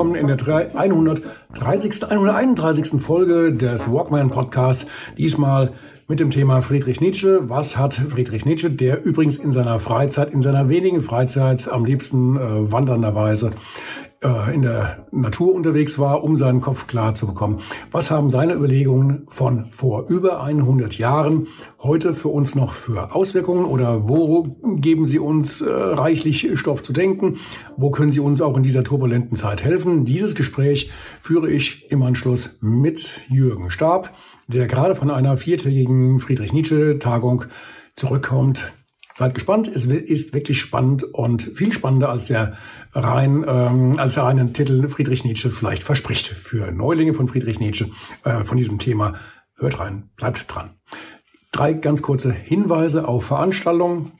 Willkommen in der 130. 131. Folge des Walkman Podcasts. Diesmal mit dem Thema Friedrich Nietzsche. Was hat Friedrich Nietzsche, der übrigens in seiner Freizeit, in seiner wenigen Freizeit am liebsten äh, wandernderweise äh, in der Natur unterwegs war, um seinen Kopf klar zu bekommen. Was haben seine Überlegungen von vor über 100 Jahren heute für uns noch für Auswirkungen oder wo geben sie uns äh, reichlich Stoff zu denken? Wo können sie uns auch in dieser turbulenten Zeit helfen? Dieses Gespräch führe ich im Anschluss mit Jürgen Stab, der gerade von einer viertägigen Friedrich Nietzsche Tagung zurückkommt, Seid gespannt, es ist wirklich spannend und viel spannender als der rein, ähm, als der reine Titel Friedrich Nietzsche vielleicht verspricht. Für Neulinge von Friedrich Nietzsche äh, von diesem Thema. Hört rein, bleibt dran. Drei ganz kurze Hinweise auf Veranstaltungen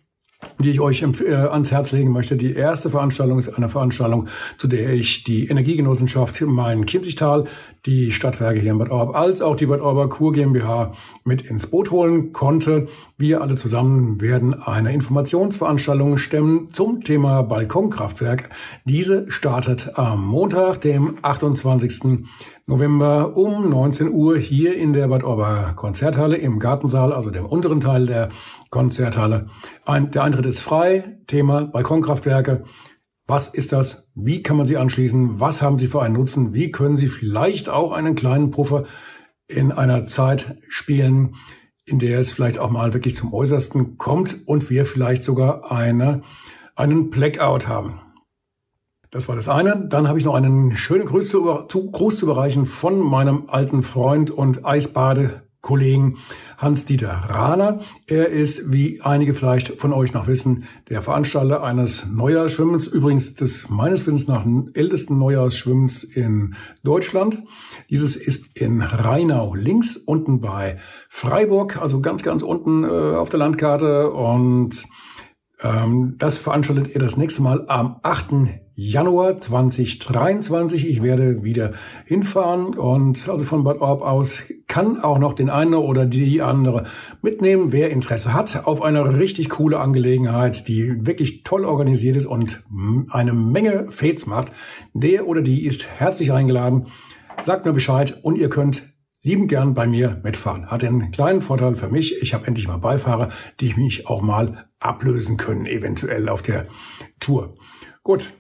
die ich euch äh, ans Herz legen möchte. Die erste Veranstaltung ist eine Veranstaltung, zu der ich die Energiegenossenschaft Main-Kinzigtal, die Stadtwerke hier in Bad Orb, als auch die Bad Orber Kur GmbH mit ins Boot holen konnte. Wir alle zusammen werden eine Informationsveranstaltung stemmen zum Thema Balkonkraftwerk. Diese startet am Montag, dem 28. November um 19 Uhr hier in der Bad Orber Konzerthalle im Gartensaal, also dem unteren Teil der Konzerthalle. Ein, der Eintritt ist frei. Thema Balkonkraftwerke. Was ist das? Wie kann man sie anschließen? Was haben sie für einen Nutzen? Wie können sie vielleicht auch einen kleinen Puffer in einer Zeit spielen, in der es vielleicht auch mal wirklich zum Äußersten kommt und wir vielleicht sogar eine, einen Blackout haben? Das war das eine. Dann habe ich noch einen schönen Gruß zu, Gruß zu überreichen von meinem alten Freund und Eisbadekollegen Hans-Dieter Rahner. Er ist, wie einige vielleicht von euch noch wissen, der Veranstalter eines Neujahrsschwimmens, übrigens des meines Wissens nach ältesten Neujahrsschwimmens in Deutschland. Dieses ist in Rheinau links, unten bei Freiburg, also ganz, ganz unten äh, auf der Landkarte und das veranstaltet er das nächste Mal am 8. Januar 2023. Ich werde wieder hinfahren und also von Bad Orb aus kann auch noch den einen oder die andere mitnehmen, wer Interesse hat auf eine richtig coole Angelegenheit, die wirklich toll organisiert ist und eine Menge Fates macht. Der oder die ist herzlich eingeladen. Sagt mir Bescheid und ihr könnt lieben gern bei mir mitfahren. Hat einen kleinen Vorteil für mich. Ich habe endlich mal Beifahrer, die mich auch mal ablösen können, eventuell auf der Tour. Gut,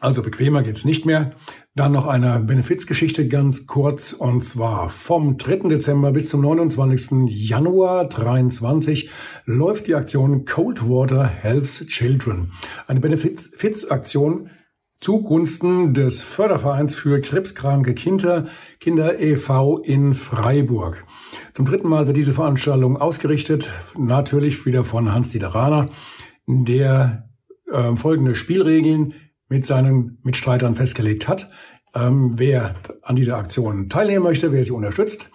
also bequemer geht's nicht mehr. Dann noch eine Benefizgeschichte ganz kurz und zwar vom 3. Dezember bis zum 29. Januar 23 läuft die Aktion Cold Water Helps Children. Eine Benefizaktion zugunsten des Fördervereins für krebskranke Kinder, Kinder e.V. in Freiburg. Zum dritten Mal wird diese Veranstaltung ausgerichtet, natürlich wieder von Hans-Dieter Rahner, der äh, folgende Spielregeln mit seinen Mitstreitern festgelegt hat. Ähm, wer an dieser Aktion teilnehmen möchte, wer sie unterstützt,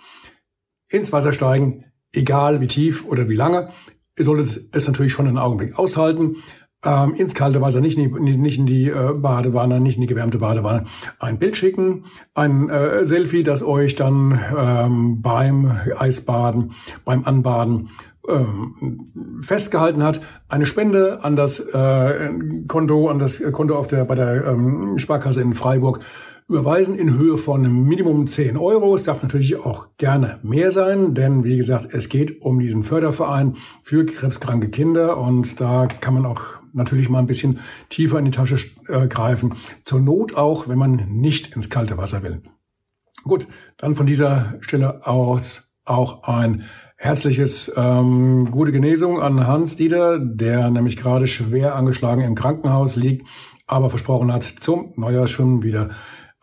ins Wasser steigen, egal wie tief oder wie lange. Ihr solltet es natürlich schon einen Augenblick aushalten ähm, ins kalte Wasser, nicht in die, nicht in die äh, Badewanne, nicht in die gewärmte Badewanne, ein Bild schicken, ein äh, Selfie, das euch dann ähm, beim Eisbaden, beim Anbaden ähm, festgehalten hat, eine Spende an das äh, Konto, an das Konto auf der, bei der ähm, Sparkasse in Freiburg überweisen in Höhe von Minimum 10 Euro. Es darf natürlich auch gerne mehr sein, denn wie gesagt, es geht um diesen Förderverein für krebskranke Kinder und da kann man auch natürlich mal ein bisschen tiefer in die Tasche äh, greifen. Zur Not auch, wenn man nicht ins kalte Wasser will. Gut, dann von dieser Stelle aus auch ein herzliches ähm, gute Genesung an Hans Dieter, der nämlich gerade schwer angeschlagen im Krankenhaus liegt, aber versprochen hat, zum Neujahrsschwimmen wieder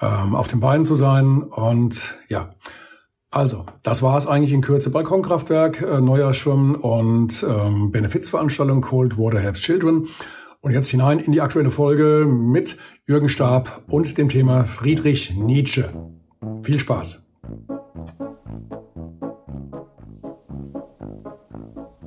ähm, auf den Beinen zu sein. Und ja, also, das war es eigentlich in Kürze. Balkonkraftwerk, äh, neuer Schwimmen und ähm, Benefizveranstaltung Cold Water Helps Children. Und jetzt hinein in die aktuelle Folge mit Jürgen Stab und dem Thema Friedrich Nietzsche. Viel Spaß!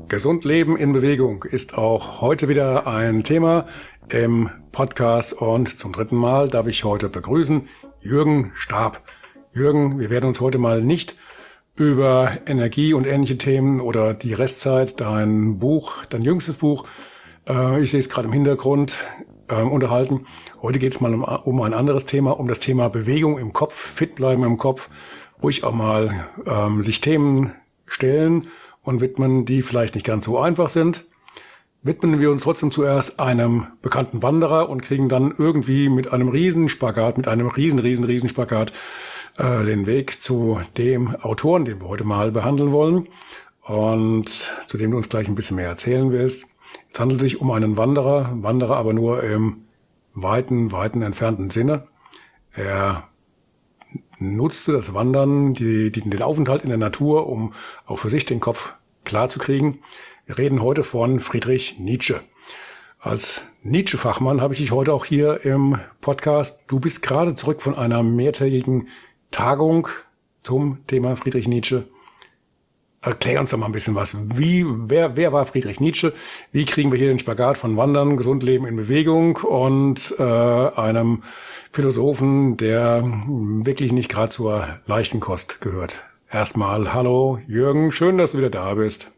Gesund Leben in Bewegung ist auch heute wieder ein Thema im Podcast und zum dritten Mal darf ich heute begrüßen Jürgen Stab. Jürgen, wir werden uns heute mal nicht über Energie und ähnliche Themen oder die Restzeit, dein Buch, dein jüngstes Buch, äh, ich sehe es gerade im Hintergrund, äh, unterhalten. Heute geht es mal um, um, ein anderes Thema, um das Thema Bewegung im Kopf, fit bleiben im Kopf, ruhig auch mal ähm, sich Themen stellen und widmen, die vielleicht nicht ganz so einfach sind. Widmen wir uns trotzdem zuerst einem bekannten Wanderer und kriegen dann irgendwie mit einem Riesenspagat, mit einem riesen, riesen, Riesenspagat äh, den Weg zu dem Autoren, den wir heute mal behandeln wollen und zu dem du uns gleich ein bisschen mehr erzählen wirst. Es handelt sich um einen Wanderer, Wanderer aber nur im weiten, weiten entfernten Sinne. Er nutzte das Wandern, die, die, den Aufenthalt in der Natur, um auch für sich den Kopf klar zu kriegen. Wir reden heute von Friedrich Nietzsche. Als Nietzsche-Fachmann habe ich dich heute auch hier im Podcast. Du bist gerade zurück von einer mehrtägigen Tagung zum Thema Friedrich Nietzsche. Erklär uns doch mal ein bisschen was. Wie, wer, wer war Friedrich Nietzsche? Wie kriegen wir hier den Spagat von Wandern, gesund Leben in Bewegung und äh, einem Philosophen, der wirklich nicht gerade zur leichten Kost gehört? Erstmal hallo Jürgen, schön, dass du wieder da bist.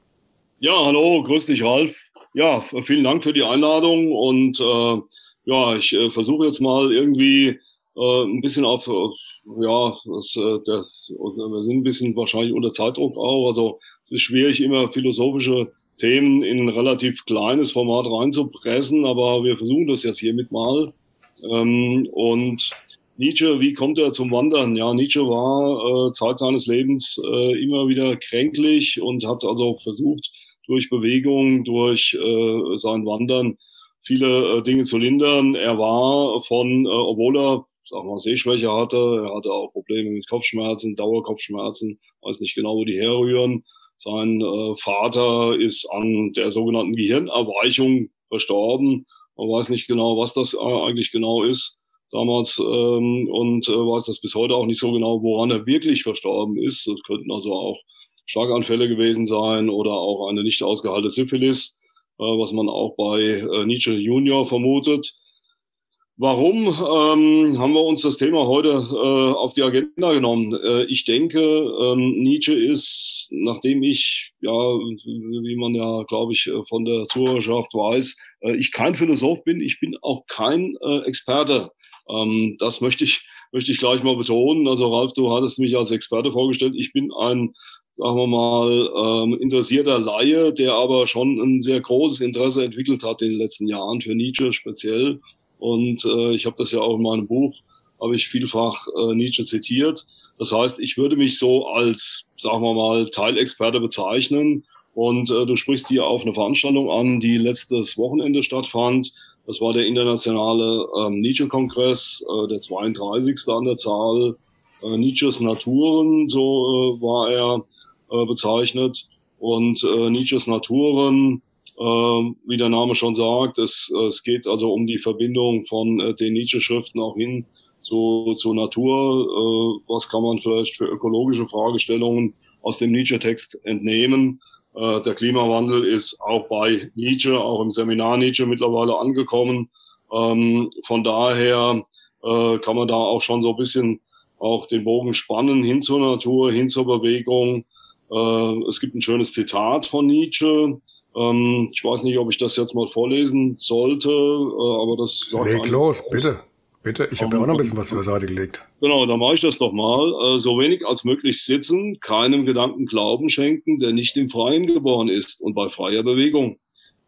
Ja, hallo, grüß dich Ralf. Ja, vielen Dank für die Einladung und äh, ja, ich äh, versuche jetzt mal irgendwie äh, ein bisschen auf, auf ja, das, äh, das, wir sind ein bisschen wahrscheinlich unter Zeitdruck auch. Also es ist schwierig, immer philosophische Themen in ein relativ kleines Format reinzupressen, aber wir versuchen das jetzt hiermit mal. Ähm, und Nietzsche, wie kommt er zum Wandern? Ja, Nietzsche war äh, Zeit seines Lebens äh, immer wieder kränklich und hat also versucht, durch Bewegung, durch äh, sein Wandern viele äh, Dinge zu lindern. Er war von, äh, obwohl er sag mal, Sehschwäche hatte. Er hatte auch Probleme mit Kopfschmerzen, Dauerkopfschmerzen, weiß nicht genau, wo die herrühren. Sein äh, Vater ist an der sogenannten Gehirnerweichung verstorben. Man weiß nicht genau, was das äh, eigentlich genau ist damals ähm, und äh, weiß das bis heute auch nicht so genau, woran er wirklich verstorben ist. Das könnten also auch Schlaganfälle gewesen sein oder auch eine nicht ausgehaltene Syphilis, äh, was man auch bei äh, Nietzsche Junior vermutet. Warum ähm, haben wir uns das Thema heute äh, auf die Agenda genommen? Äh, ich denke, ähm, Nietzsche ist, nachdem ich, ja, wie man ja, glaube ich, von der Zuhörerschaft weiß, äh, ich kein Philosoph bin, ich bin auch kein äh, Experte. Ähm, das möchte ich, möchte ich gleich mal betonen. Also Ralf, du hattest mich als Experte vorgestellt. Ich bin ein, sagen wir mal, ähm, interessierter Laie, der aber schon ein sehr großes Interesse entwickelt hat in den letzten Jahren für Nietzsche speziell und äh, ich habe das ja auch in meinem Buch, habe ich vielfach äh, Nietzsche zitiert. Das heißt, ich würde mich so als, sagen wir mal, Teilexperte bezeichnen. Und äh, du sprichst hier auf eine Veranstaltung an, die letztes Wochenende stattfand. Das war der internationale ähm, Nietzsche-Kongress, äh, der 32. an der Zahl. Äh, Nietzsches Naturen, so äh, war er äh, bezeichnet. Und äh, Nietzsches Naturen wie der Name schon sagt, es, es geht also um die Verbindung von äh, den Nietzsche-Schriften auch hin zu, zur Natur. Äh, was kann man vielleicht für ökologische Fragestellungen aus dem Nietzsche-Text entnehmen? Äh, der Klimawandel ist auch bei Nietzsche, auch im Seminar Nietzsche mittlerweile angekommen. Ähm, von daher kann man da auch schon so ein bisschen auch den Bogen spannen hin zur Natur, hin zur Bewegung. Es gibt ein schönes Zitat von Nietzsche, ähm, ich weiß nicht, ob ich das jetzt mal vorlesen sollte, äh, aber das sagt Leg los, bitte. Bitte, ich habe ja auch noch ein bisschen was zur Seite gelegt. Genau, dann mache ich das doch mal. Äh, so wenig als möglich sitzen, keinem Gedanken Glauben schenken, der nicht im Freien geboren ist und bei freier Bewegung,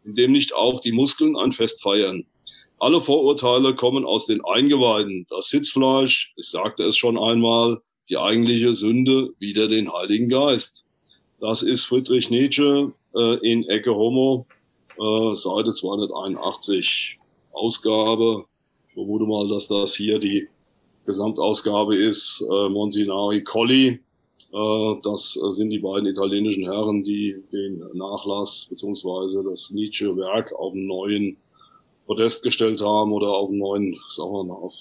in dem nicht auch die Muskeln ein Fest feiern. Alle Vorurteile kommen aus den Eingeweiden. Das Sitzfleisch, ich sagte es schon einmal, die eigentliche Sünde wider den Heiligen Geist. Das ist Friedrich Nietzsche, äh, in Ecke Homo, äh, Seite 281, Ausgabe. Ich vermute mal, dass das hier die Gesamtausgabe ist, äh, Montinari Colli. Äh, das sind die beiden italienischen Herren, die den Nachlass beziehungsweise das Nietzsche-Werk auf einen neuen Podest gestellt haben oder auf einen neuen, sagen wir mal, auf,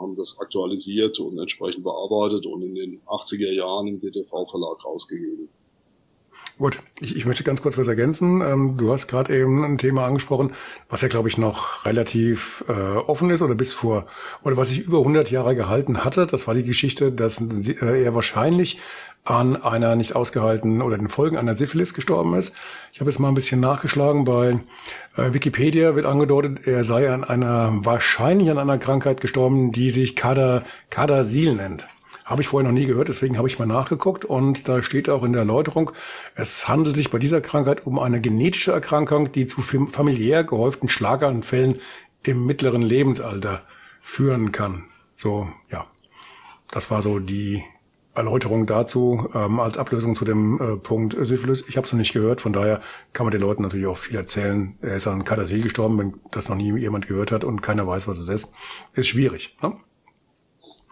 haben das aktualisiert und entsprechend bearbeitet und in den 80er Jahren im DTV-Verlag rausgegeben. Gut, ich, ich möchte ganz kurz was ergänzen. Ähm, du hast gerade eben ein Thema angesprochen, was ja, glaube ich, noch relativ äh, offen ist oder bis vor, oder was sich über 100 Jahre gehalten hatte. Das war die Geschichte, dass äh, er wahrscheinlich an einer nicht ausgehaltenen oder den Folgen einer Syphilis gestorben ist. Ich habe jetzt mal ein bisschen nachgeschlagen. Bei äh, Wikipedia wird angedeutet, er sei an einer, wahrscheinlich an einer Krankheit gestorben, die sich Kader, Kadersil nennt. Habe ich vorher noch nie gehört, deswegen habe ich mal nachgeguckt und da steht auch in der Erläuterung, es handelt sich bei dieser Krankheit um eine genetische Erkrankung, die zu familiär gehäuften Schlaganfällen im mittleren Lebensalter führen kann. So, ja. Das war so die Erläuterung dazu ähm, als Ablösung zu dem äh, Punkt Syphilis. Ich habe es noch nicht gehört, von daher kann man den Leuten natürlich auch viel erzählen. Er ist an Kadasil gestorben, wenn das noch nie jemand gehört hat und keiner weiß, was es ist. Ist schwierig. Ne?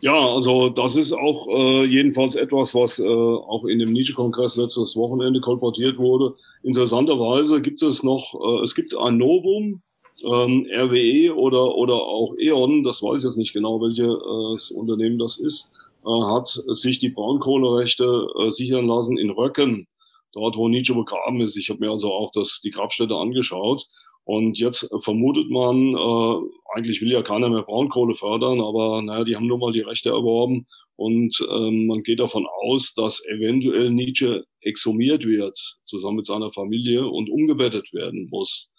Ja, also das ist auch äh, jedenfalls etwas, was äh, auch in dem Nietzsche-Kongress letztes Wochenende kolportiert wurde. Interessanterweise gibt es noch, äh, es gibt ein Novum, ähm, RWE oder, oder auch E.ON, das weiß ich jetzt nicht genau, welches äh, Unternehmen das ist, äh, hat sich die Braunkohlerechte äh, sichern lassen in Röcken, dort wo Nietzsche begraben ist. Ich habe mir also auch das, die Grabstätte angeschaut. Und jetzt vermutet man, äh, eigentlich will ja keiner mehr Braunkohle fördern, aber naja, die haben nur mal die Rechte erworben und ähm, man geht davon aus, dass eventuell Nietzsche exhumiert wird, zusammen mit seiner Familie und umgebettet werden muss.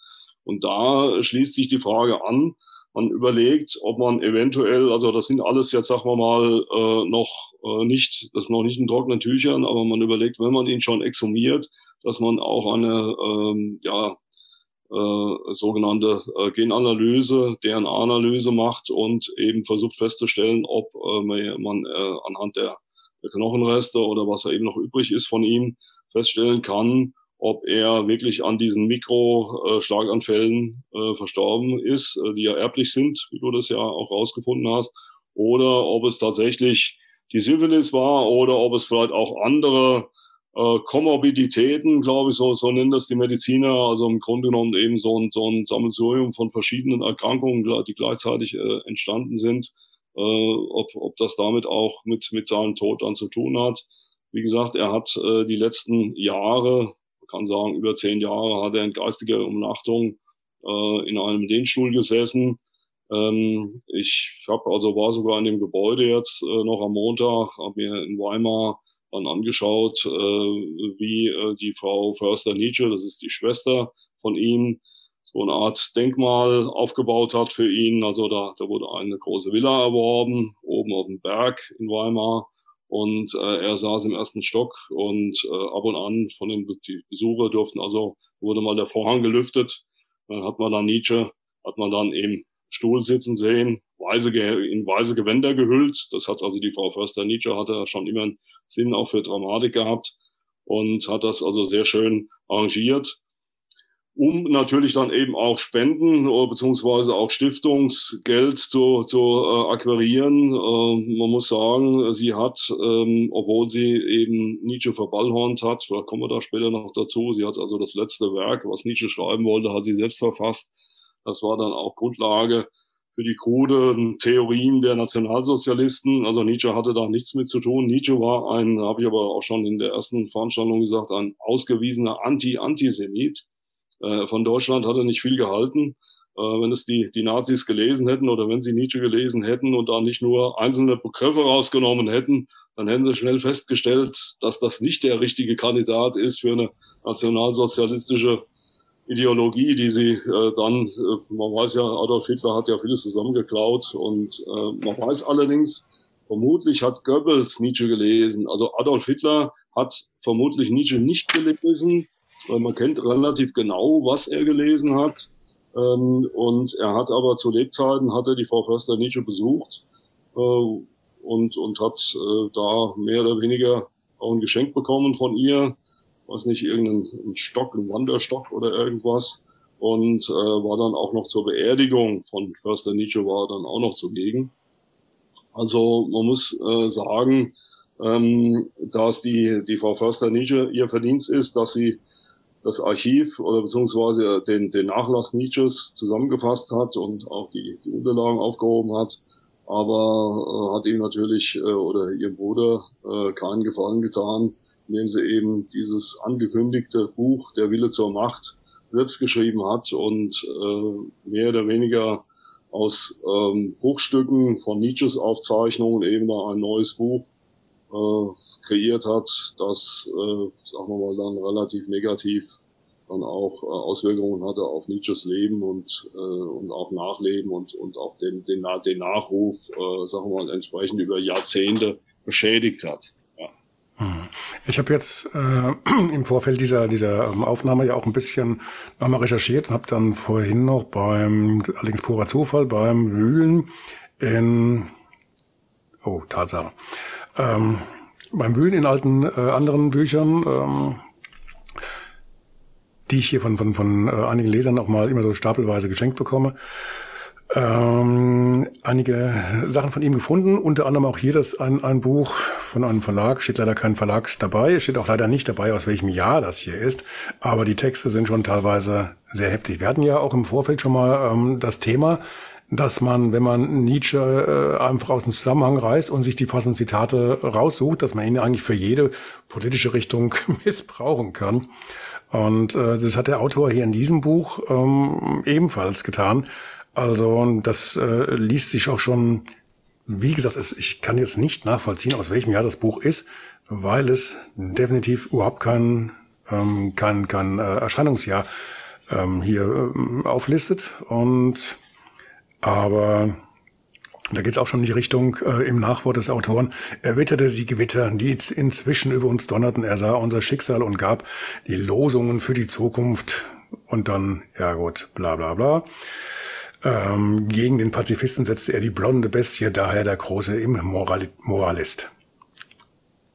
Und da schließt sich die Frage an, man überlegt, ob man eventuell, also das sind alles jetzt, sagen wir mal, äh, noch äh, nicht, das noch nicht in trockenen Tüchern, aber man überlegt, wenn man ihn schon exhumiert, dass man auch eine ähm, ja, äh, sogenannte äh, Genanalyse, DNA-Analyse macht und eben versucht festzustellen, ob äh, man äh, anhand der, der Knochenreste oder was da eben noch übrig ist von ihm feststellen kann, ob er wirklich an diesen Mikroschlaganfällen äh, verstorben ist, äh, die ja erblich sind, wie du das ja auch rausgefunden hast, oder ob es tatsächlich die Syphilis war oder ob es vielleicht auch andere äh, Komorbiditäten, glaube ich, so, so nennen das die Mediziner, also im Grunde genommen eben so ein, so ein Sammelsurium von verschiedenen Erkrankungen, die gleichzeitig äh, entstanden sind, äh, ob, ob das damit auch mit, mit seinem Tod dann zu tun hat. Wie gesagt, er hat äh, die letzten Jahre, kann sagen über zehn Jahre, hat er in geistiger Umnachtung äh, in einem Lehnstuhl gesessen. Ähm, ich habe also war sogar in dem Gebäude jetzt äh, noch am Montag, habe mir in Weimar dann angeschaut, äh, wie äh, die Frau Förster Nietzsche, das ist die Schwester von ihm, so eine Art Denkmal aufgebaut hat für ihn. Also da, da wurde eine große Villa erworben, oben auf dem Berg in Weimar. Und äh, er saß im ersten Stock und äh, ab und an von den Besucher durften also, wurde mal der Vorhang gelüftet. Dann hat man dann Nietzsche, hat man dann im Stuhl sitzen sehen, weise, in weiße Gewänder gehüllt. Das hat also die Frau Förster Nietzsche hatte schon immer einen Sinn auch für Dramatik gehabt und hat das also sehr schön arrangiert, um natürlich dann eben auch Spenden beziehungsweise auch Stiftungsgeld zu, zu äh, akquirieren. Äh, man muss sagen, sie hat, ähm, obwohl sie eben Nietzsche verballhornt hat, vielleicht kommen wir da später noch dazu, sie hat also das letzte Werk, was Nietzsche schreiben wollte, hat sie selbst verfasst. Das war dann auch Grundlage für die kruden Theorien der Nationalsozialisten. Also Nietzsche hatte da nichts mit zu tun. Nietzsche war ein, habe ich aber auch schon in der ersten Veranstaltung gesagt, ein ausgewiesener Anti-Antisemit. Äh, von Deutschland hat er nicht viel gehalten. Äh, wenn es die, die Nazis gelesen hätten oder wenn sie Nietzsche gelesen hätten und da nicht nur einzelne Begriffe rausgenommen hätten, dann hätten sie schnell festgestellt, dass das nicht der richtige Kandidat ist für eine nationalsozialistische Ideologie, die sie äh, dann, äh, man weiß ja, Adolf Hitler hat ja vieles zusammengeklaut und äh, man weiß allerdings, vermutlich hat Goebbels Nietzsche gelesen. Also Adolf Hitler hat vermutlich Nietzsche nicht gelesen, weil man kennt relativ genau, was er gelesen hat. Ähm, und er hat aber zu Lebzeiten, hat er die Frau Förster Nietzsche besucht äh, und, und hat äh, da mehr oder weniger auch ein Geschenk bekommen von ihr weiß nicht, irgendeinen Stock, ein Wanderstock oder irgendwas. Und äh, war dann auch noch zur Beerdigung von Förster Nietzsche war dann auch noch zugegen. Also man muss äh, sagen, ähm, dass die, die Frau Förster Nietzsche ihr Verdienst ist, dass sie das Archiv oder beziehungsweise den, den Nachlass Nietzsches zusammengefasst hat und auch die, die Unterlagen aufgehoben hat. Aber äh, hat ihm natürlich äh, oder ihrem Bruder äh, keinen Gefallen getan, indem sie eben dieses angekündigte Buch Der Wille zur Macht selbst geschrieben hat und äh, mehr oder weniger aus ähm, Bruchstücken von Nietzsches Aufzeichnungen eben da ein neues Buch äh, kreiert hat, das, äh, sagen wir mal, dann relativ negativ dann auch äh, Auswirkungen hatte auf Nietzsches Leben und, äh, und auch Nachleben und, und auch den, den, den Nachruf, äh, sagen wir mal, entsprechend über Jahrzehnte beschädigt hat. Hm. Ich habe jetzt äh, im Vorfeld dieser, dieser ähm, Aufnahme ja auch ein bisschen nochmal recherchiert und habe dann vorhin noch beim, allerdings purer Zufall, beim Wühlen in, oh, Tatsache, ähm, beim Wühlen in alten äh, anderen Büchern, ähm, die ich hier von, von, von äh, einigen Lesern auch mal immer so stapelweise geschenkt bekomme, ähm, einige Sachen von ihm gefunden, unter anderem auch hier das ein, ein Buch von einem Verlag, steht leider kein Verlags dabei, steht auch leider nicht dabei, aus welchem Jahr das hier ist, aber die Texte sind schon teilweise sehr heftig. Wir hatten ja auch im Vorfeld schon mal ähm, das Thema, dass man, wenn man Nietzsche äh, einfach aus dem Zusammenhang reißt und sich die passenden Zitate raussucht, dass man ihn eigentlich für jede politische Richtung missbrauchen kann. Und äh, das hat der Autor hier in diesem Buch ähm, ebenfalls getan. Also das äh, liest sich auch schon, wie gesagt, es, ich kann jetzt nicht nachvollziehen, aus welchem Jahr das Buch ist, weil es definitiv überhaupt kein, ähm, kein, kein äh, Erscheinungsjahr ähm, hier ähm, auflistet. Und aber da geht es auch schon in die Richtung äh, im Nachwort des Autoren. Er witterte die Gewitter, die inzwischen über uns donnerten. Er sah unser Schicksal und gab die Losungen für die Zukunft. Und dann, ja gut, bla bla bla. Ähm, gegen den Pazifisten setzte er die blonde Bestie, daher der große Moralist.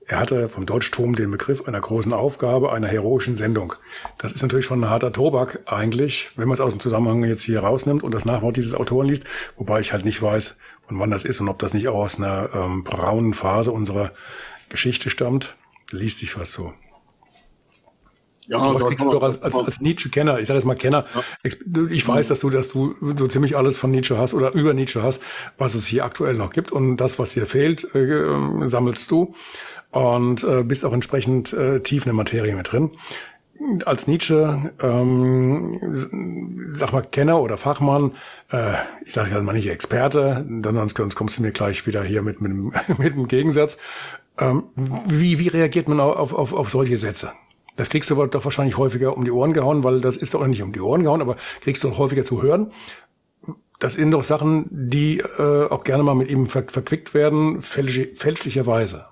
Er hatte vom Deutschtum den Begriff einer großen Aufgabe, einer heroischen Sendung. Das ist natürlich schon ein harter Tobak eigentlich, wenn man es aus dem Zusammenhang jetzt hier rausnimmt und das Nachwort dieses Autoren liest, wobei ich halt nicht weiß, von wann das ist und ob das nicht auch aus einer ähm, braunen Phase unserer Geschichte stammt. Liest sich fast so. Ja, so was kriegst du doch als, als, als Nietzsche-Kenner, ich sage jetzt mal Kenner, ja. ich weiß, dass du, dass du so ziemlich alles von Nietzsche hast oder über Nietzsche hast, was es hier aktuell noch gibt und das, was hier fehlt, äh, sammelst du und äh, bist auch entsprechend äh, tief in der Materie mit drin. Als Nietzsche, ähm, sag mal Kenner oder Fachmann, äh, ich sage ja mal nicht Experte, dann sonst, sonst kommst du mir gleich wieder hier mit mit, mit einem Gegensatz. Ähm, wie wie reagiert man auf, auf, auf solche Sätze? Das kriegst du doch wahrscheinlich häufiger um die Ohren gehauen, weil das ist doch nicht um die Ohren gehauen, aber kriegst du häufiger zu hören. Das sind doch Sachen, die äh, auch gerne mal mit ihm ver verquickt werden, fälsch fälschlicherweise.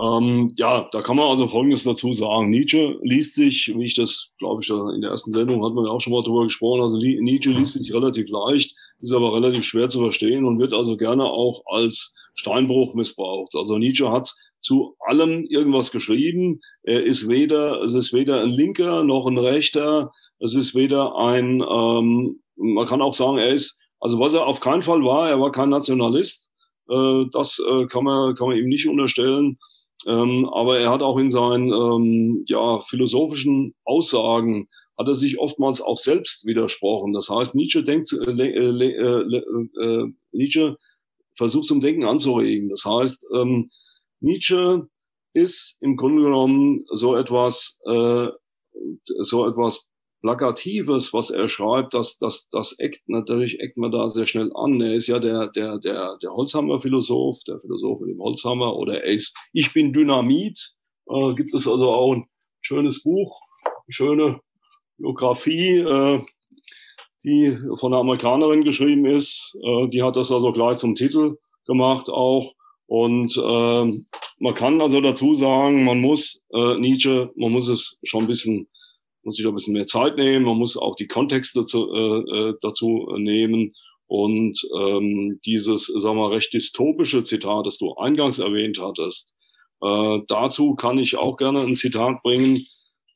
Ähm, ja, da kann man also Folgendes dazu sagen. Nietzsche liest sich, wie ich das, glaube ich, in der ersten Sendung hat man ja auch schon mal drüber gesprochen, also Nietzsche liest sich relativ leicht, ist aber relativ schwer zu verstehen und wird also gerne auch als Steinbruch missbraucht. Also Nietzsche hat zu allem irgendwas geschrieben. Er ist weder, es ist weder ein Linker noch ein Rechter. Es ist weder ein, ähm, man kann auch sagen, er ist, also was er auf keinen Fall war, er war kein Nationalist. Äh, das äh, kann man, kann man ihm nicht unterstellen. Ähm, aber er hat auch in seinen ähm, ja, philosophischen Aussagen hat er sich oftmals auch selbst widersprochen. Das heißt, Nietzsche denkt, äh, äh, äh, äh, Nietzsche versucht zum Denken anzuregen. Das heißt, ähm, Nietzsche ist im Grunde genommen so etwas, äh, so etwas Plakatives, was er schreibt, das, das, das eckt natürlich, eckt man da sehr schnell an. Er ist ja der, der, der, der Holzhammer-Philosoph, der Philosoph mit dem Holzhammer, oder er ist Ich bin Dynamit. Äh, gibt es also auch ein schönes Buch, eine schöne Biografie, äh, die von einer Amerikanerin geschrieben ist. Äh, die hat das also gleich zum Titel gemacht auch. Und äh, man kann also dazu sagen, man muss äh, Nietzsche, man muss es schon ein bisschen, muss sich ein bisschen mehr Zeit nehmen, man muss auch die Kontexte dazu, äh, äh, dazu nehmen. Und ähm, dieses, sagen wir, recht dystopische Zitat, das du eingangs erwähnt hattest, äh, dazu kann ich auch gerne ein Zitat bringen,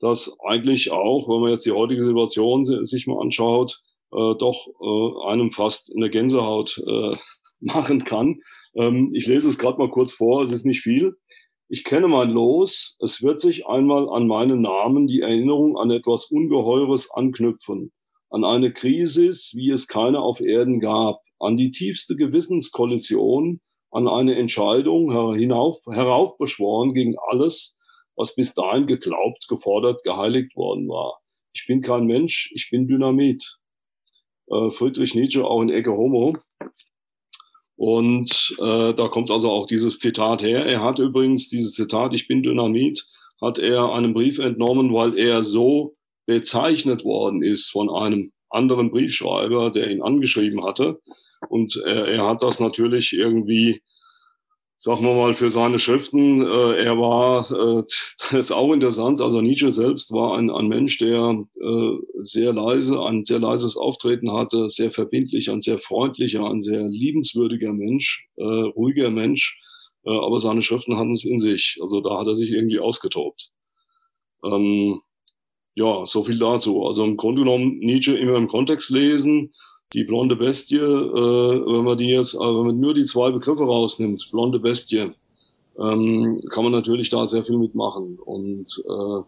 das eigentlich auch, wenn man jetzt die heutige Situation sich mal anschaut, äh, doch äh, einem fast eine Gänsehaut äh, machen kann. Ähm, ich lese es gerade mal kurz vor, es ist nicht viel. Ich kenne mein Los, es wird sich einmal an meinen Namen die Erinnerung an etwas Ungeheures anknüpfen, an eine Krisis, wie es keine auf Erden gab, an die tiefste Gewissenskollision, an eine Entscheidung hinauf, heraufbeschworen gegen alles, was bis dahin geglaubt, gefordert, geheiligt worden war. Ich bin kein Mensch, ich bin Dynamit. Äh, Friedrich Nietzsche auch in Ecke Homo. Und äh, da kommt also auch dieses Zitat her. Er hat übrigens dieses Zitat, ich bin Dynamit, hat er einem Brief entnommen, weil er so bezeichnet worden ist von einem anderen Briefschreiber, der ihn angeschrieben hatte. Und er, er hat das natürlich irgendwie sagen wir mal, für seine Schriften, äh, er war, äh, das ist auch interessant, also Nietzsche selbst war ein, ein Mensch, der äh, sehr leise, ein sehr leises Auftreten hatte, sehr verbindlich, ein sehr freundlicher, ein sehr liebenswürdiger Mensch, äh, ruhiger Mensch, äh, aber seine Schriften hatten es in sich, also da hat er sich irgendwie ausgetobt. Ähm, ja, so viel dazu. Also im Grunde genommen Nietzsche immer im Kontext lesen, die blonde Bestie, äh, wenn man die jetzt, äh, wenn man nur die zwei Begriffe rausnimmt, blonde Bestie, ähm, kann man natürlich da sehr viel mitmachen. Und äh,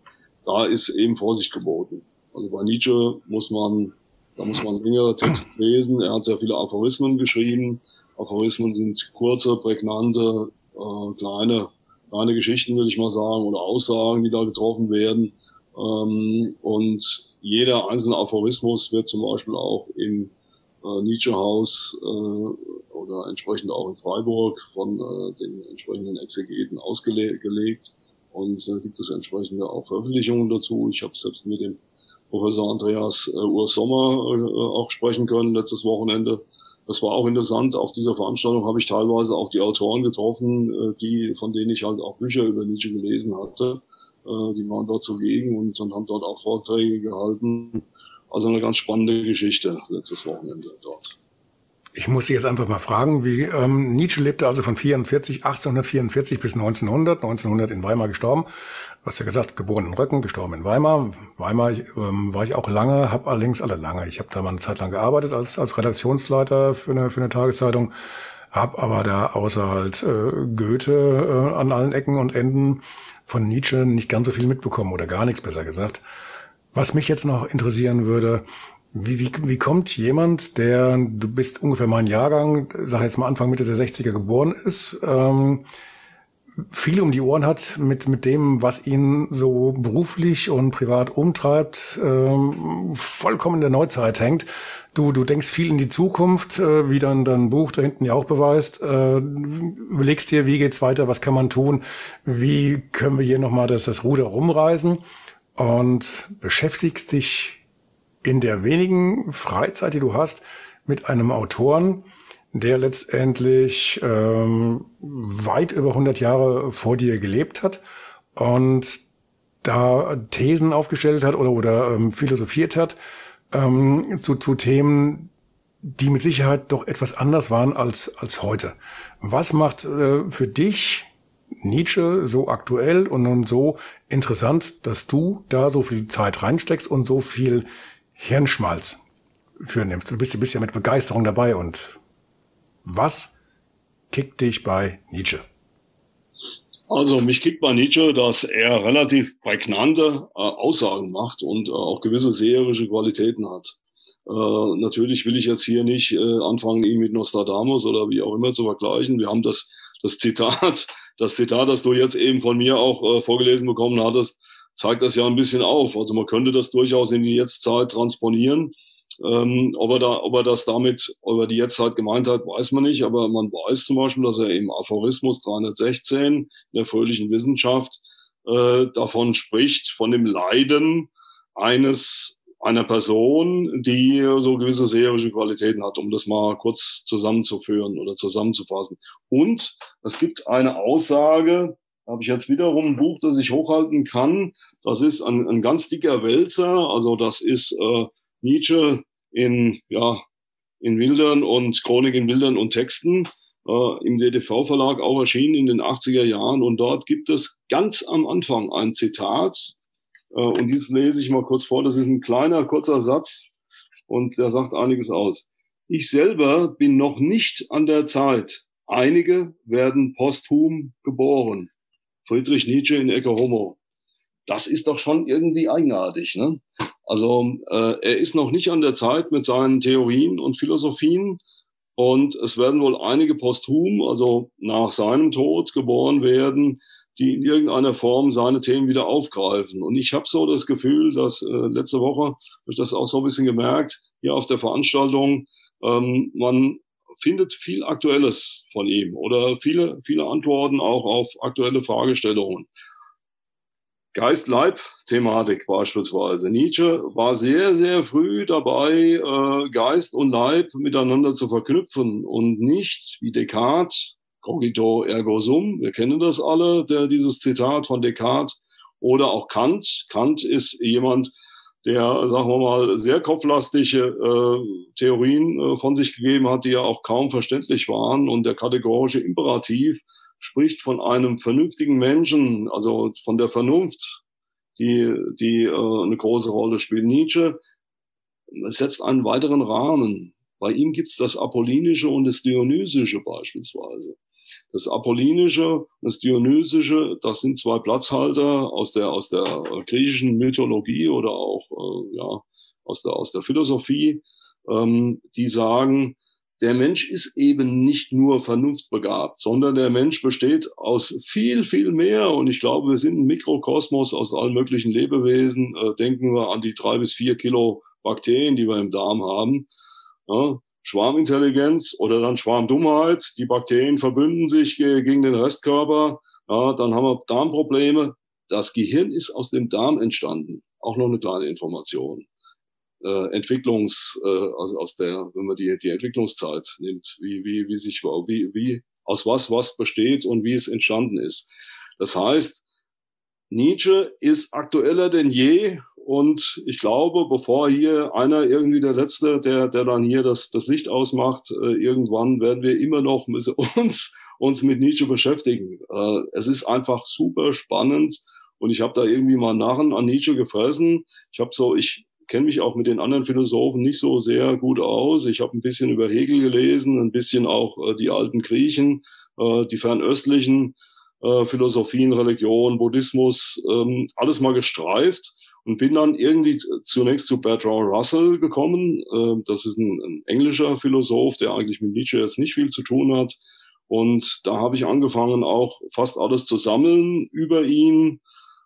da ist eben Vorsicht geboten. Also bei Nietzsche muss man, da muss man längere Texte lesen. Er hat sehr viele Aphorismen geschrieben. Aphorismen sind kurze, prägnante, äh, kleine, kleine Geschichten, würde ich mal sagen, oder Aussagen, die da getroffen werden. Ähm, und jeder einzelne Aphorismus wird zum Beispiel auch im äh, Nietzsche-Haus äh, oder entsprechend auch in Freiburg von äh, den entsprechenden Exegeten ausgelegt. Und äh, gibt es entsprechende auch Veröffentlichungen dazu. Ich habe selbst mit dem Professor Andreas äh, Urs Sommer äh, auch sprechen können letztes Wochenende. Das war auch interessant. Auf dieser Veranstaltung habe ich teilweise auch die Autoren getroffen, äh, die, von denen ich halt auch Bücher über Nietzsche gelesen hatte. Äh, die waren dort zugegen und, und haben dort auch Vorträge gehalten. Also eine ganz spannende Geschichte letztes Wochenende dort. Ich muss Sie jetzt einfach mal fragen, wie ähm, Nietzsche lebte also von 44, 1844 bis 1900, 1900 in Weimar gestorben. Hast ja gesagt, geboren in Röcken, gestorben in Weimar. Weimar ähm, war ich auch lange, habe allerdings alle lange. Ich habe da mal eine Zeit lang gearbeitet als, als Redaktionsleiter für eine, für eine Tageszeitung, habe aber da außer halt äh, Goethe äh, an allen Ecken und Enden von Nietzsche nicht ganz so viel mitbekommen oder gar nichts besser gesagt. Was mich jetzt noch interessieren würde, wie, wie, wie kommt jemand, der, du bist ungefähr mein Jahrgang, sag jetzt mal Anfang Mitte der 60er geboren ist, ähm, viel um die Ohren hat mit, mit dem, was ihn so beruflich und privat umtreibt, ähm, vollkommen in der Neuzeit hängt. Du, du denkst viel in die Zukunft, äh, wie dann dein Buch da hinten ja auch beweist. Äh, überlegst dir, wie geht's weiter, was kann man tun, wie können wir hier nochmal das, das Ruder rumreißen und beschäftigst dich in der wenigen Freizeit, die du hast, mit einem Autoren, der letztendlich ähm, weit über 100 Jahre vor dir gelebt hat und da Thesen aufgestellt hat oder, oder ähm, philosophiert hat ähm, zu, zu Themen, die mit Sicherheit doch etwas anders waren als, als heute. Was macht äh, für dich Nietzsche so aktuell und nun so interessant, dass du da so viel Zeit reinsteckst und so viel Hirnschmalz für nimmst. Du bist, bist ja mit Begeisterung dabei und was kickt dich bei Nietzsche? Also mich kickt bei Nietzsche, dass er relativ prägnante äh, Aussagen macht und äh, auch gewisse seherische Qualitäten hat. Äh, natürlich will ich jetzt hier nicht äh, anfangen, ihn mit Nostradamus oder wie auch immer zu vergleichen. Wir haben das, das Zitat das Zitat, das du jetzt eben von mir auch äh, vorgelesen bekommen hattest, zeigt das ja ein bisschen auf. Also man könnte das durchaus in die Jetztzeit transponieren. Ähm, ob, er da, ob er das damit, ob er die Jetztzeit gemeint hat, weiß man nicht. Aber man weiß zum Beispiel, dass er im Aphorismus 316 in der fröhlichen Wissenschaft äh, davon spricht, von dem Leiden eines einer Person, die so gewisse seherische Qualitäten hat, um das mal kurz zusammenzuführen oder zusammenzufassen. Und es gibt eine Aussage, habe ich jetzt wiederum ein Buch, das ich hochhalten kann. Das ist ein, ein ganz dicker Wälzer, also das ist äh, Nietzsche in, ja, in Bildern und Chronik in Bildern und Texten äh, im DTV-Verlag auch erschienen in den 80er Jahren. Und dort gibt es ganz am Anfang ein Zitat, und dieses lese ich mal kurz vor. Das ist ein kleiner, kurzer Satz und der sagt einiges aus. Ich selber bin noch nicht an der Zeit. Einige werden posthum geboren. Friedrich Nietzsche in Ecke Homo. Das ist doch schon irgendwie eigenartig. Ne? Also äh, er ist noch nicht an der Zeit mit seinen Theorien und Philosophien. Und es werden wohl einige posthum, also nach seinem Tod geboren werden, die in irgendeiner Form seine Themen wieder aufgreifen. Und ich habe so das Gefühl, dass äh, letzte Woche habe ich das auch so ein bisschen gemerkt, hier auf der Veranstaltung, ähm, man findet viel Aktuelles von ihm oder viele, viele Antworten auch auf aktuelle Fragestellungen. Geist-Leib-Thematik beispielsweise. Nietzsche war sehr, sehr früh dabei, äh, Geist und Leib miteinander zu verknüpfen und nicht wie Descartes, cogito ergo sum, wir kennen das alle, der, dieses Zitat von Descartes, oder auch Kant. Kant ist jemand, der, sagen wir mal, sehr kopflastige äh, Theorien äh, von sich gegeben hat, die ja auch kaum verständlich waren. Und der kategorische Imperativ spricht von einem vernünftigen Menschen, also von der Vernunft, die, die äh, eine große Rolle spielt. Nietzsche setzt einen weiteren Rahmen. Bei ihm gibt's das Apollinische und das Dionysische beispielsweise. Das Apollinische und das Dionysische, das sind zwei Platzhalter aus der, aus der griechischen Mythologie oder auch äh, ja, aus, der, aus der Philosophie, ähm, die sagen, der Mensch ist eben nicht nur vernunftbegabt, sondern der Mensch besteht aus viel, viel mehr. Und ich glaube, wir sind ein Mikrokosmos aus allen möglichen Lebewesen. Äh, denken wir an die drei bis vier Kilo Bakterien, die wir im Darm haben. Ja, Schwarmintelligenz oder dann Schwarmdummheit. Die Bakterien verbünden sich gegen den Restkörper. Ja, dann haben wir Darmprobleme. Das Gehirn ist aus dem Darm entstanden. Auch noch eine kleine Information. Äh, Entwicklungs, äh, also aus der, wenn man die, die Entwicklungszeit nimmt, wie, wie, wie sich, wie, wie, aus was was besteht und wie es entstanden ist. Das heißt, Nietzsche ist aktueller denn je und ich glaube, bevor hier einer irgendwie der Letzte, der, der dann hier das, das Licht ausmacht, äh, irgendwann werden wir immer noch uns, uns mit Nietzsche beschäftigen. Äh, es ist einfach super spannend und ich habe da irgendwie mal Narren an Nietzsche gefressen. Ich habe so, ich kenne mich auch mit den anderen Philosophen nicht so sehr gut aus. Ich habe ein bisschen über Hegel gelesen, ein bisschen auch äh, die alten Griechen, äh, die fernöstlichen äh, Philosophien, Religion, Buddhismus, ähm, alles mal gestreift und bin dann irgendwie zunächst zu Bertrand Russell gekommen. Äh, das ist ein, ein, englischer Philosoph, der eigentlich mit Nietzsche jetzt nicht viel zu tun hat. Und da habe ich angefangen, auch fast alles zu sammeln über ihn,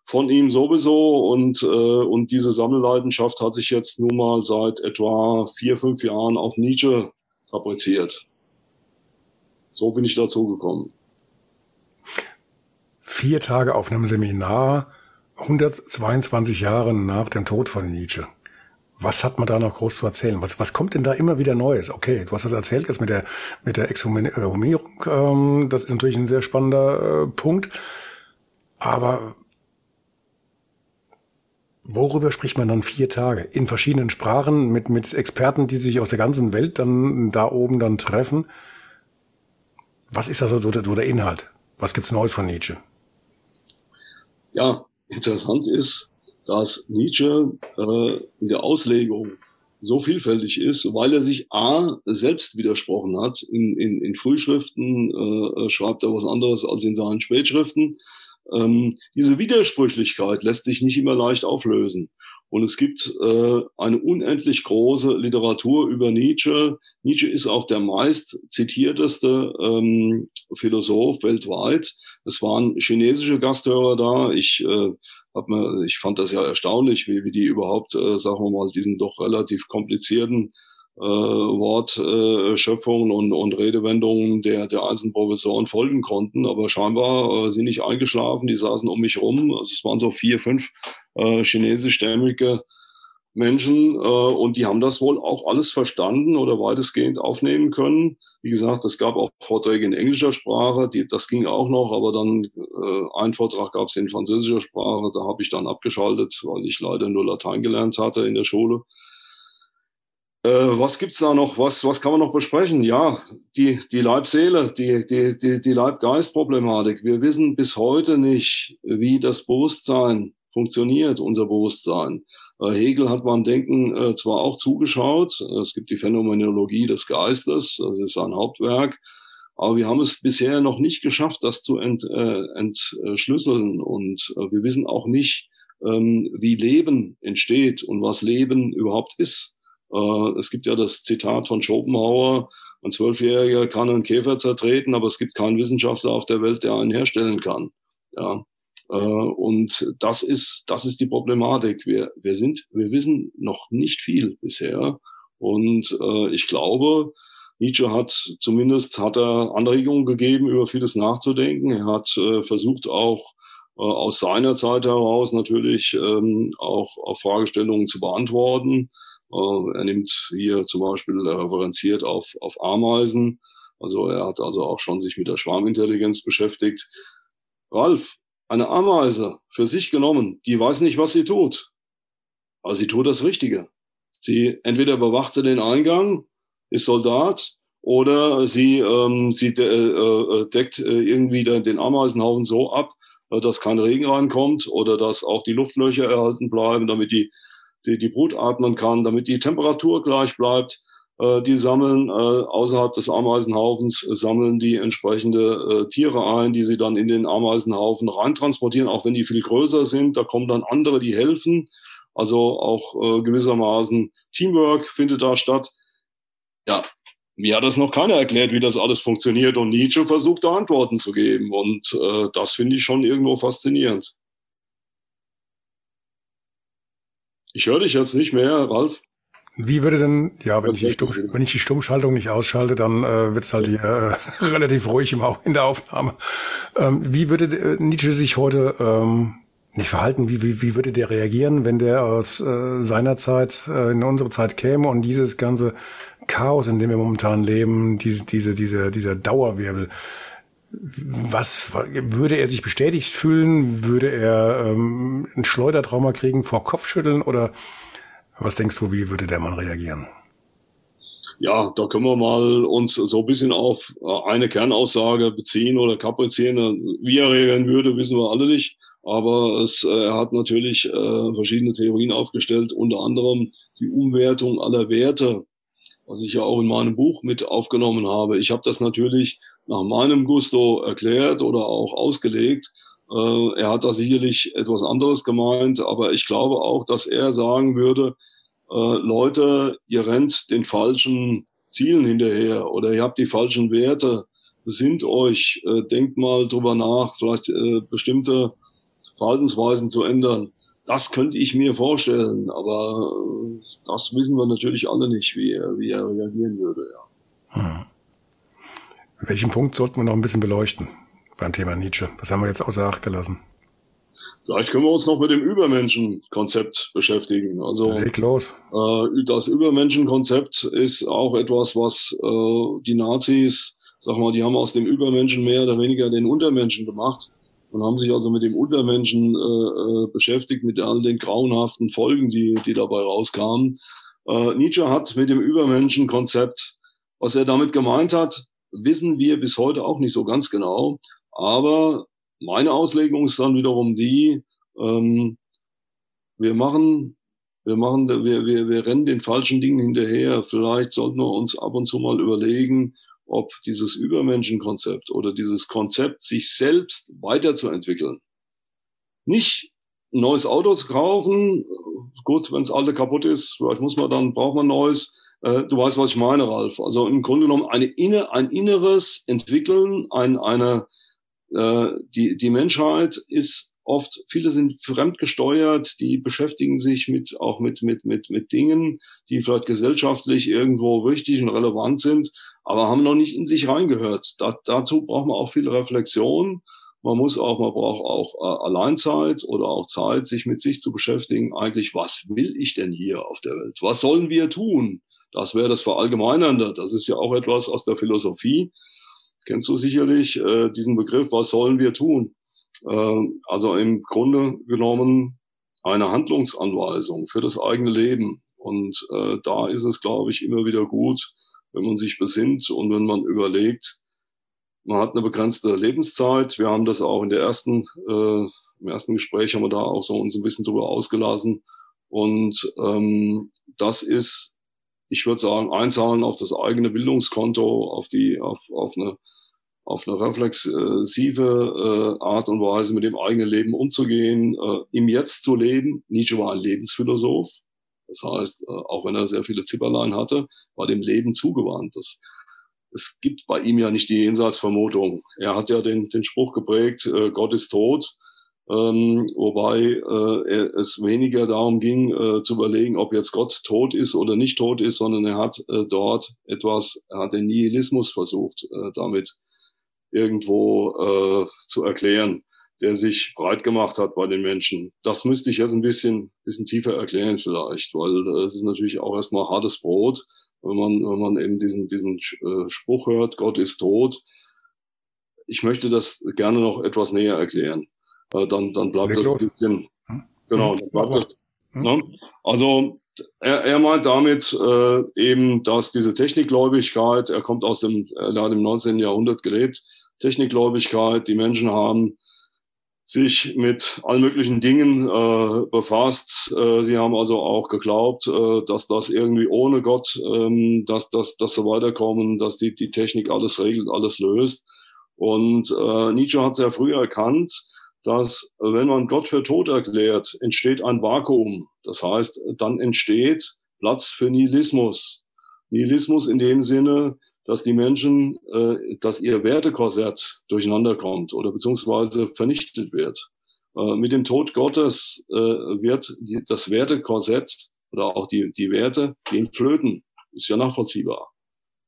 von ihm sowieso. Und, äh, und diese Sammelleidenschaft hat sich jetzt nun mal seit etwa vier, fünf Jahren auf Nietzsche fabriziert. So bin ich dazu gekommen. Vier Tage auf einem Seminar 122 Jahre nach dem Tod von Nietzsche. Was hat man da noch groß zu erzählen? Was, was kommt denn da immer wieder Neues? Okay, du hast das erzählt jetzt mit der, mit der Exhumierung. Ähm, das ist natürlich ein sehr spannender äh, Punkt. Aber worüber spricht man dann vier Tage? In verschiedenen Sprachen mit, mit Experten, die sich aus der ganzen Welt dann da oben dann treffen. Was ist also so der, so der Inhalt? Was gibt's Neues von Nietzsche? Ja, Interessant ist, dass Nietzsche äh, in der Auslegung so vielfältig ist, weil er sich A selbst widersprochen hat. In, in, in Frühschriften äh, schreibt er was anderes als in seinen Spätschriften. Ähm, diese Widersprüchlichkeit lässt sich nicht immer leicht auflösen. Und es gibt äh, eine unendlich große Literatur über Nietzsche. Nietzsche ist auch der meist zitierteste ähm, Philosoph weltweit. Es waren chinesische Gasthörer da. Ich, äh, hab mir, ich fand das ja erstaunlich, wie, wie die überhaupt, äh, sagen wir mal, diesen doch relativ komplizierten äh, Wortschöpfungen äh, und, und Redewendungen der, der einzelnen Professoren folgen konnten. Aber scheinbar äh, sind nicht eingeschlafen, die saßen um mich rum. Also es waren so vier, fünf äh, chinesischstämmige Menschen äh, und die haben das wohl auch alles verstanden oder weitestgehend aufnehmen können. Wie gesagt, es gab auch Vorträge in englischer Sprache, die, das ging auch noch, aber dann äh, ein Vortrag gab es in französischer Sprache, da habe ich dann abgeschaltet, weil ich leider nur Latein gelernt hatte in der Schule. Äh, was gibt's da noch? Was, was kann man noch besprechen? Ja, die, die Leib-Seele, die, die, die, die Leib-Geist-Problematik. Wir wissen bis heute nicht, wie das Bewusstsein funktioniert, unser Bewusstsein. Äh, Hegel hat beim Denken äh, zwar auch zugeschaut, es gibt die Phänomenologie des Geistes, das ist sein Hauptwerk, aber wir haben es bisher noch nicht geschafft, das zu ent, äh, entschlüsseln. Und äh, wir wissen auch nicht, ähm, wie Leben entsteht und was Leben überhaupt ist. Äh, es gibt ja das Zitat von Schopenhauer, ein Zwölfjähriger kann einen Käfer zertreten, aber es gibt keinen Wissenschaftler auf der Welt, der einen herstellen kann. Ja. Äh, und das ist, das ist die Problematik. Wir, wir sind, wir wissen noch nicht viel bisher. Und äh, ich glaube, Nietzsche hat zumindest hat er Anregungen gegeben, über vieles nachzudenken. Er hat versucht auch aus seiner Zeit heraus natürlich ähm, auch auf Fragestellungen zu beantworten. Äh, er nimmt hier zum Beispiel referenziert auf, auf Ameisen. Also er hat also auch schon sich mit der Schwarmintelligenz beschäftigt. Ralf, eine Ameise für sich genommen, die weiß nicht, was sie tut. Aber sie tut das Richtige. Sie entweder überwacht sie den Eingang, ist Soldat, oder sie, ähm, sie de äh, äh deckt äh, irgendwie den Ameisenhaufen so ab, äh, dass kein Regen reinkommt oder dass auch die Luftlöcher erhalten bleiben, damit die, die, die Brut atmen kann, damit die Temperatur gleich bleibt. Äh, die sammeln äh, außerhalb des Ameisenhaufens, sammeln die entsprechende äh, Tiere ein, die sie dann in den Ameisenhaufen reintransportieren, auch wenn die viel größer sind. Da kommen dann andere, die helfen. Also auch äh, gewissermaßen Teamwork findet da statt. Ja, mir hat das noch keiner erklärt, wie das alles funktioniert. Und Nietzsche versucht da Antworten zu geben. Und äh, das finde ich schon irgendwo faszinierend. Ich höre dich jetzt nicht mehr, Ralf. Wie würde denn, ja, wenn ich, die Stumm, wenn ich die Stummschaltung nicht ausschalte, dann äh, wird es halt hier äh, relativ ruhig im, in der Aufnahme. Ähm, wie würde äh, Nietzsche sich heute ähm, nicht verhalten? Wie, wie, wie würde der reagieren, wenn der aus äh, seiner Zeit äh, in unsere Zeit käme und dieses ganze Chaos, in dem wir momentan leben, diese, diese, diese, dieser Dauerwirbel, was würde er sich bestätigt fühlen? Würde er ähm, ein Schleudertrauma kriegen, vor Kopfschütteln oder was denkst du, wie würde der Mann reagieren? Ja, da können wir mal uns so ein bisschen auf äh, eine Kernaussage beziehen oder kaprizieren. Wie er reagieren würde, wissen wir alle nicht. Aber es, äh, er hat natürlich äh, verschiedene Theorien aufgestellt, unter anderem die Umwertung aller Werte, was ich ja auch in meinem Buch mit aufgenommen habe. Ich habe das natürlich nach meinem Gusto erklärt oder auch ausgelegt. Äh, er hat da sicherlich etwas anderes gemeint, aber ich glaube auch, dass er sagen würde, äh, Leute, ihr rennt den falschen Zielen hinterher oder ihr habt die falschen Werte, besinnt euch, äh, denkt mal drüber nach, vielleicht äh, bestimmte Verhaltensweisen zu ändern. Das könnte ich mir vorstellen, aber äh, das wissen wir natürlich alle nicht, wie er, wie er reagieren würde. Ja. Hm. Welchen Punkt sollten wir noch ein bisschen beleuchten beim Thema Nietzsche? Was haben wir jetzt außer Acht gelassen? Vielleicht können wir uns noch mit dem Übermenschenkonzept beschäftigen. Also Leg los. Äh, das Übermenschenkonzept ist auch etwas, was äh, die Nazis, sag mal, die haben aus dem Übermenschen mehr oder weniger den Untermenschen gemacht und haben sich also mit dem Untermenschen äh, äh, beschäftigt, mit all den grauenhaften Folgen, die, die dabei rauskamen. Äh, Nietzsche hat mit dem Übermenschenkonzept, was er damit gemeint hat, wissen wir bis heute auch nicht so ganz genau. Aber meine Auslegung ist dann wiederum die, ähm, wir machen, wir machen, wir, wir, wir rennen den falschen Dingen hinterher. Vielleicht sollten wir uns ab und zu mal überlegen, ob dieses Übermenschenkonzept oder dieses Konzept, sich selbst weiterzuentwickeln, nicht ein neues Auto zu kaufen, gut, wenn das alte kaputt ist, vielleicht muss man dann, braucht man neues. Äh, du weißt, was ich meine, Ralf. Also im Grunde genommen eine inne, ein inneres Entwickeln, ein, eine, äh, die, die Menschheit ist oft, viele sind fremdgesteuert, die beschäftigen sich mit, auch mit, mit, mit, mit Dingen, die vielleicht gesellschaftlich irgendwo wichtig und relevant sind, aber haben noch nicht in sich reingehört. Da, dazu braucht man auch viel Reflexion. Man muss auch, man braucht auch äh, Alleinzeit oder auch Zeit, sich mit sich zu beschäftigen. Eigentlich, was will ich denn hier auf der Welt? Was sollen wir tun? Das wäre das Verallgemeinernde. Das ist ja auch etwas aus der Philosophie. Kennst du sicherlich äh, diesen Begriff, was sollen wir tun? Äh, also im Grunde genommen eine Handlungsanweisung für das eigene Leben. Und äh, da ist es, glaube ich, immer wieder gut, wenn man sich besinnt und wenn man überlegt, man hat eine begrenzte Lebenszeit. Wir haben das auch in der ersten, äh, im ersten Gespräch haben wir da auch so uns ein bisschen drüber ausgelassen. Und ähm, das ist, ich würde sagen, einzahlen auf das eigene Bildungskonto, auf die, auf, auf eine auf eine reflexive äh, Art und Weise mit dem eigenen Leben umzugehen, äh, im Jetzt zu leben. Nietzsche war ein Lebensphilosoph. Das heißt, äh, auch wenn er sehr viele Zipperlein hatte, war dem Leben zugewandt. Das es gibt bei ihm ja nicht die Jenseitsvermutung. Er hat ja den, den Spruch geprägt, äh, Gott ist tot. Ähm, wobei äh, es weniger darum ging, äh, zu überlegen, ob jetzt Gott tot ist oder nicht tot ist, sondern er hat äh, dort etwas, er hat den Nihilismus versucht, äh, damit irgendwo äh, zu erklären, der sich breit gemacht hat bei den Menschen. Das müsste ich jetzt ein bisschen, bisschen tiefer erklären vielleicht, weil äh, es ist natürlich auch erstmal hartes Brot wenn man, wenn man eben diesen, diesen äh, Spruch hört, Gott ist tot. Ich möchte das gerne noch etwas näher erklären. Dann, dann bleibt Leg das ein bisschen, hm? genau, hm? dann bleibt das, hm? ne? Also, er, er meint damit äh, eben, dass diese Technikgläubigkeit, er kommt aus dem, er hat im 19. Jahrhundert gelebt, Technikgläubigkeit, die Menschen haben sich mit allen möglichen Dingen äh, befasst. Äh, sie haben also auch geglaubt, äh, dass das irgendwie ohne Gott, ähm, dass, dass, dass so weiterkommen, dass die, die Technik alles regelt, alles löst. Und äh, Nietzsche hat sehr früh erkannt, dass wenn man Gott für tot erklärt, entsteht ein Vakuum. Das heißt, dann entsteht Platz für Nihilismus. Nihilismus in dem Sinne, dass die Menschen, äh, dass ihr Wertekorsett durcheinander kommt oder beziehungsweise vernichtet wird. Äh, mit dem Tod Gottes äh, wird die, das Wertekorsett oder auch die, die Werte gehen flöten. Ist ja nachvollziehbar.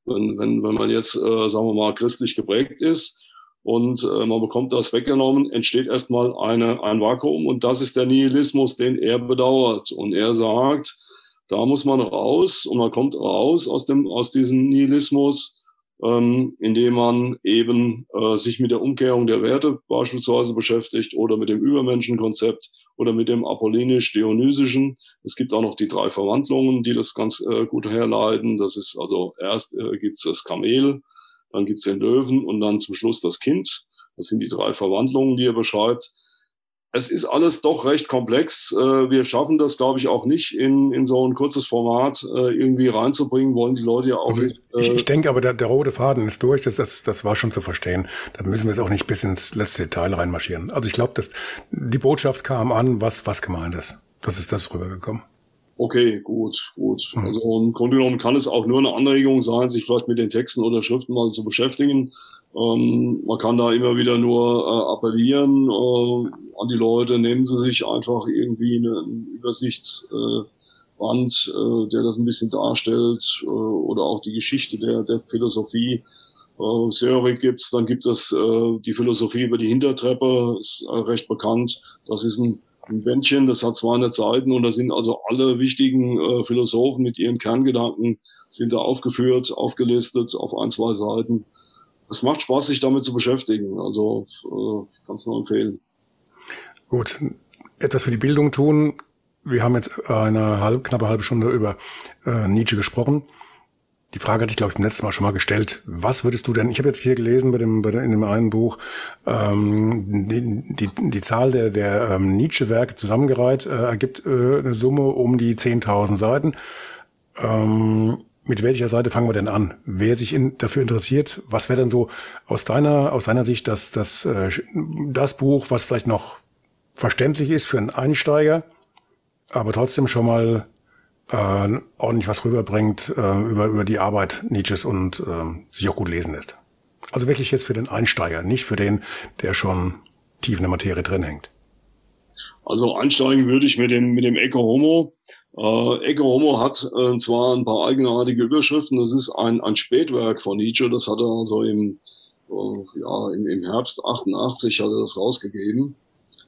Wenn, wenn, wenn man jetzt, äh, sagen wir mal, christlich geprägt ist und äh, man bekommt das weggenommen, entsteht erstmal eine, ein Vakuum und das ist der Nihilismus, den er bedauert. Und er sagt, da muss man raus und man kommt raus aus dem aus diesem Nihilismus, ähm, indem man eben äh, sich mit der Umkehrung der Werte beispielsweise beschäftigt oder mit dem Übermenschenkonzept oder mit dem apollinisch-dionysischen. Es gibt auch noch die drei Verwandlungen, die das ganz äh, gut herleiten. Das ist also erst äh, gibt es das Kamel, dann gibt es den Löwen und dann zum Schluss das Kind. Das sind die drei Verwandlungen, die er beschreibt es ist alles doch recht komplex. Äh, wir schaffen das, glaube ich, auch nicht in, in so ein kurzes Format äh, irgendwie reinzubringen, wollen die Leute ja auch also nicht. ich, ich denke aber, der, der rote Faden ist durch, das, das, das war schon zu verstehen. Da müssen wir jetzt auch nicht bis ins letzte Detail reinmarschieren. Also ich glaube, dass die Botschaft kam an, was, was gemeint ist. Das ist das rübergekommen. Okay, gut, gut. Also im Grunde genommen kann es auch nur eine Anregung sein, sich vielleicht mit den Texten oder Schriften mal zu beschäftigen. Ähm, man kann da immer wieder nur äh, appellieren äh, an die Leute, nehmen sie sich einfach irgendwie eine, einen Übersichtsband, äh, der das ein bisschen darstellt, äh, oder auch die Geschichte der, der Philosophie. Äh, Sörig gibt's, dann gibt es äh, die Philosophie über die Hintertreppe, ist äh, recht bekannt. Das ist ein, ein Bändchen, das hat 200 Seiten und da sind also alle wichtigen äh, Philosophen mit ihren Kerngedanken sind da aufgeführt, aufgelistet auf ein, zwei Seiten es macht Spaß, sich damit zu beschäftigen. Also äh, kann es nur empfehlen. Gut, etwas für die Bildung tun. Wir haben jetzt eine halb, knappe halbe Stunde über äh, Nietzsche gesprochen. Die Frage hatte ich, glaube ich, beim letzten Mal schon mal gestellt. Was würdest du denn, ich habe jetzt hier gelesen bei dem, bei dem, in dem einen Buch, ähm, die, die, die Zahl der, der ähm, Nietzsche-Werke zusammengereiht äh, ergibt äh, eine Summe um die 10.000 Seiten. Ähm, mit welcher Seite fangen wir denn an? Wer sich in, dafür interessiert, was wäre denn so aus deiner, aus deiner Sicht das, das, äh, das Buch, was vielleicht noch verständlich ist für einen Einsteiger, aber trotzdem schon mal äh, ordentlich was rüberbringt äh, über, über die Arbeit Nietzsches und äh, sich auch gut lesen lässt. Also wirklich jetzt für den Einsteiger, nicht für den, der schon tief in der Materie drin hängt. Also einsteigen würde ich mit dem, mit dem Eco Homo. Äh, Ecce Homo hat äh, zwar ein paar eigenartige Überschriften, das ist ein, ein Spätwerk von Nietzsche, das hat er so im, äh, ja, im, im Herbst 88 hat er das rausgegeben.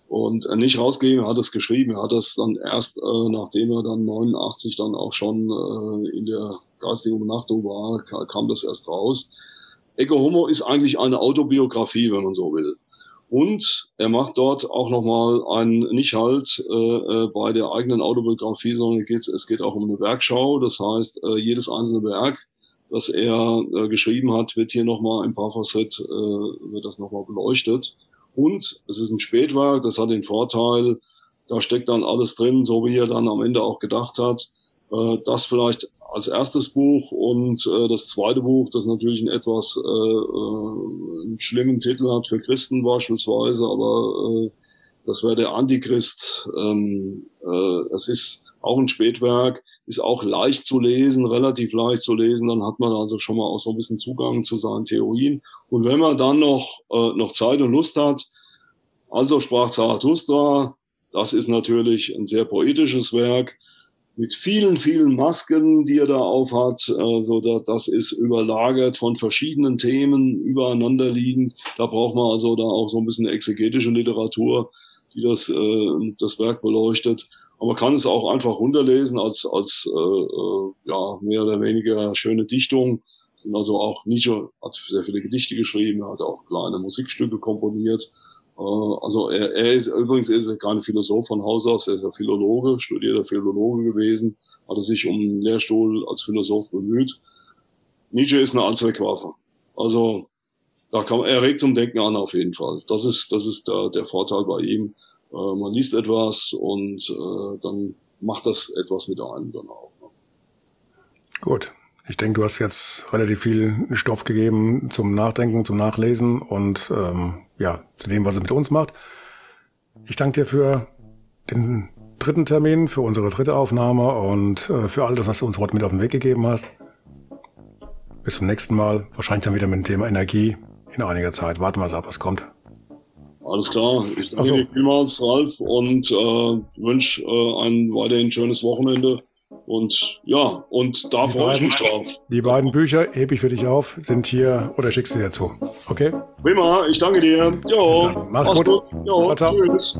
Und nicht rausgegeben, er hat es geschrieben, er hat es dann erst, äh, nachdem er dann 89 dann auch schon äh, in der geistigen Umnachtung war, kam das erst raus. Ecce Homo ist eigentlich eine Autobiografie, wenn man so will. Und er macht dort auch nochmal einen, nicht halt äh, äh, bei der eigenen Autobiografie, sondern geht, es geht auch um eine Werkschau. Das heißt, äh, jedes einzelne Werk, das er äh, geschrieben hat, wird hier nochmal im Parfasset, äh, wird das nochmal beleuchtet. Und es ist ein Spätwerk, das hat den Vorteil, da steckt dann alles drin, so wie er dann am Ende auch gedacht hat. Äh, das vielleicht als erstes Buch und äh, das zweite Buch, das natürlich einen etwas äh, äh, einen schlimmen Titel hat für Christen beispielsweise, aber äh, das wäre der Antichrist. Ähm, äh, es ist auch ein Spätwerk, ist auch leicht zu lesen, relativ leicht zu lesen. Dann hat man also schon mal auch so ein bisschen Zugang zu seinen Theorien. Und wenn man dann noch, äh, noch Zeit und Lust hat, also sprach Zarathustra, das ist natürlich ein sehr poetisches Werk mit vielen, vielen Masken, die er da aufhat. Also da, das ist überlagert von verschiedenen Themen, übereinander liegend. Da braucht man also da auch so ein bisschen exegetische Literatur, die das, äh, das Werk beleuchtet. Aber man kann es auch einfach runterlesen als, als äh, äh, ja, mehr oder weniger schöne Dichtung. Sind also auch Nietzsche hat sehr viele Gedichte geschrieben, hat auch kleine Musikstücke komponiert. Äh, also er, er ist übrigens ist er kein Philosoph von Haus aus, er ist ja Philologe, studierter Philologe gewesen, hat er sich um einen Lehrstuhl als Philosoph bemüht. Nietzsche ist eine Allzweckwaffe. Also da kann er regt zum Denken an auf jeden Fall. Das ist das ist der, der Vorteil bei ihm. Äh, man liest etwas und äh, dann macht das etwas mit einem dann auch. Ne? Gut, ich denke, du hast jetzt relativ viel Stoff gegeben zum Nachdenken, zum Nachlesen und ähm, ja, zu dem, was es mit uns macht. Ich danke dir für den dritten Termin, für unsere dritte Aufnahme und äh, für all das, was du uns heute mit auf den Weg gegeben hast. Bis zum nächsten Mal. Wahrscheinlich dann wieder mit dem Thema Energie in einiger Zeit. Warten wir mal ab, was kommt. Alles klar. Ich danke so. dir vielmals, Ralf, und äh, wünsche äh, ein weiterhin schönes Wochenende. Und ja, und da freue ich mich drauf. Die beiden Bücher hebe ich für dich auf, sind hier oder schickst du dir zu. Okay? Prima, ich danke dir. Jo, mach's, mach's gut. gut. Jo, ciao, ciao. Tschüss.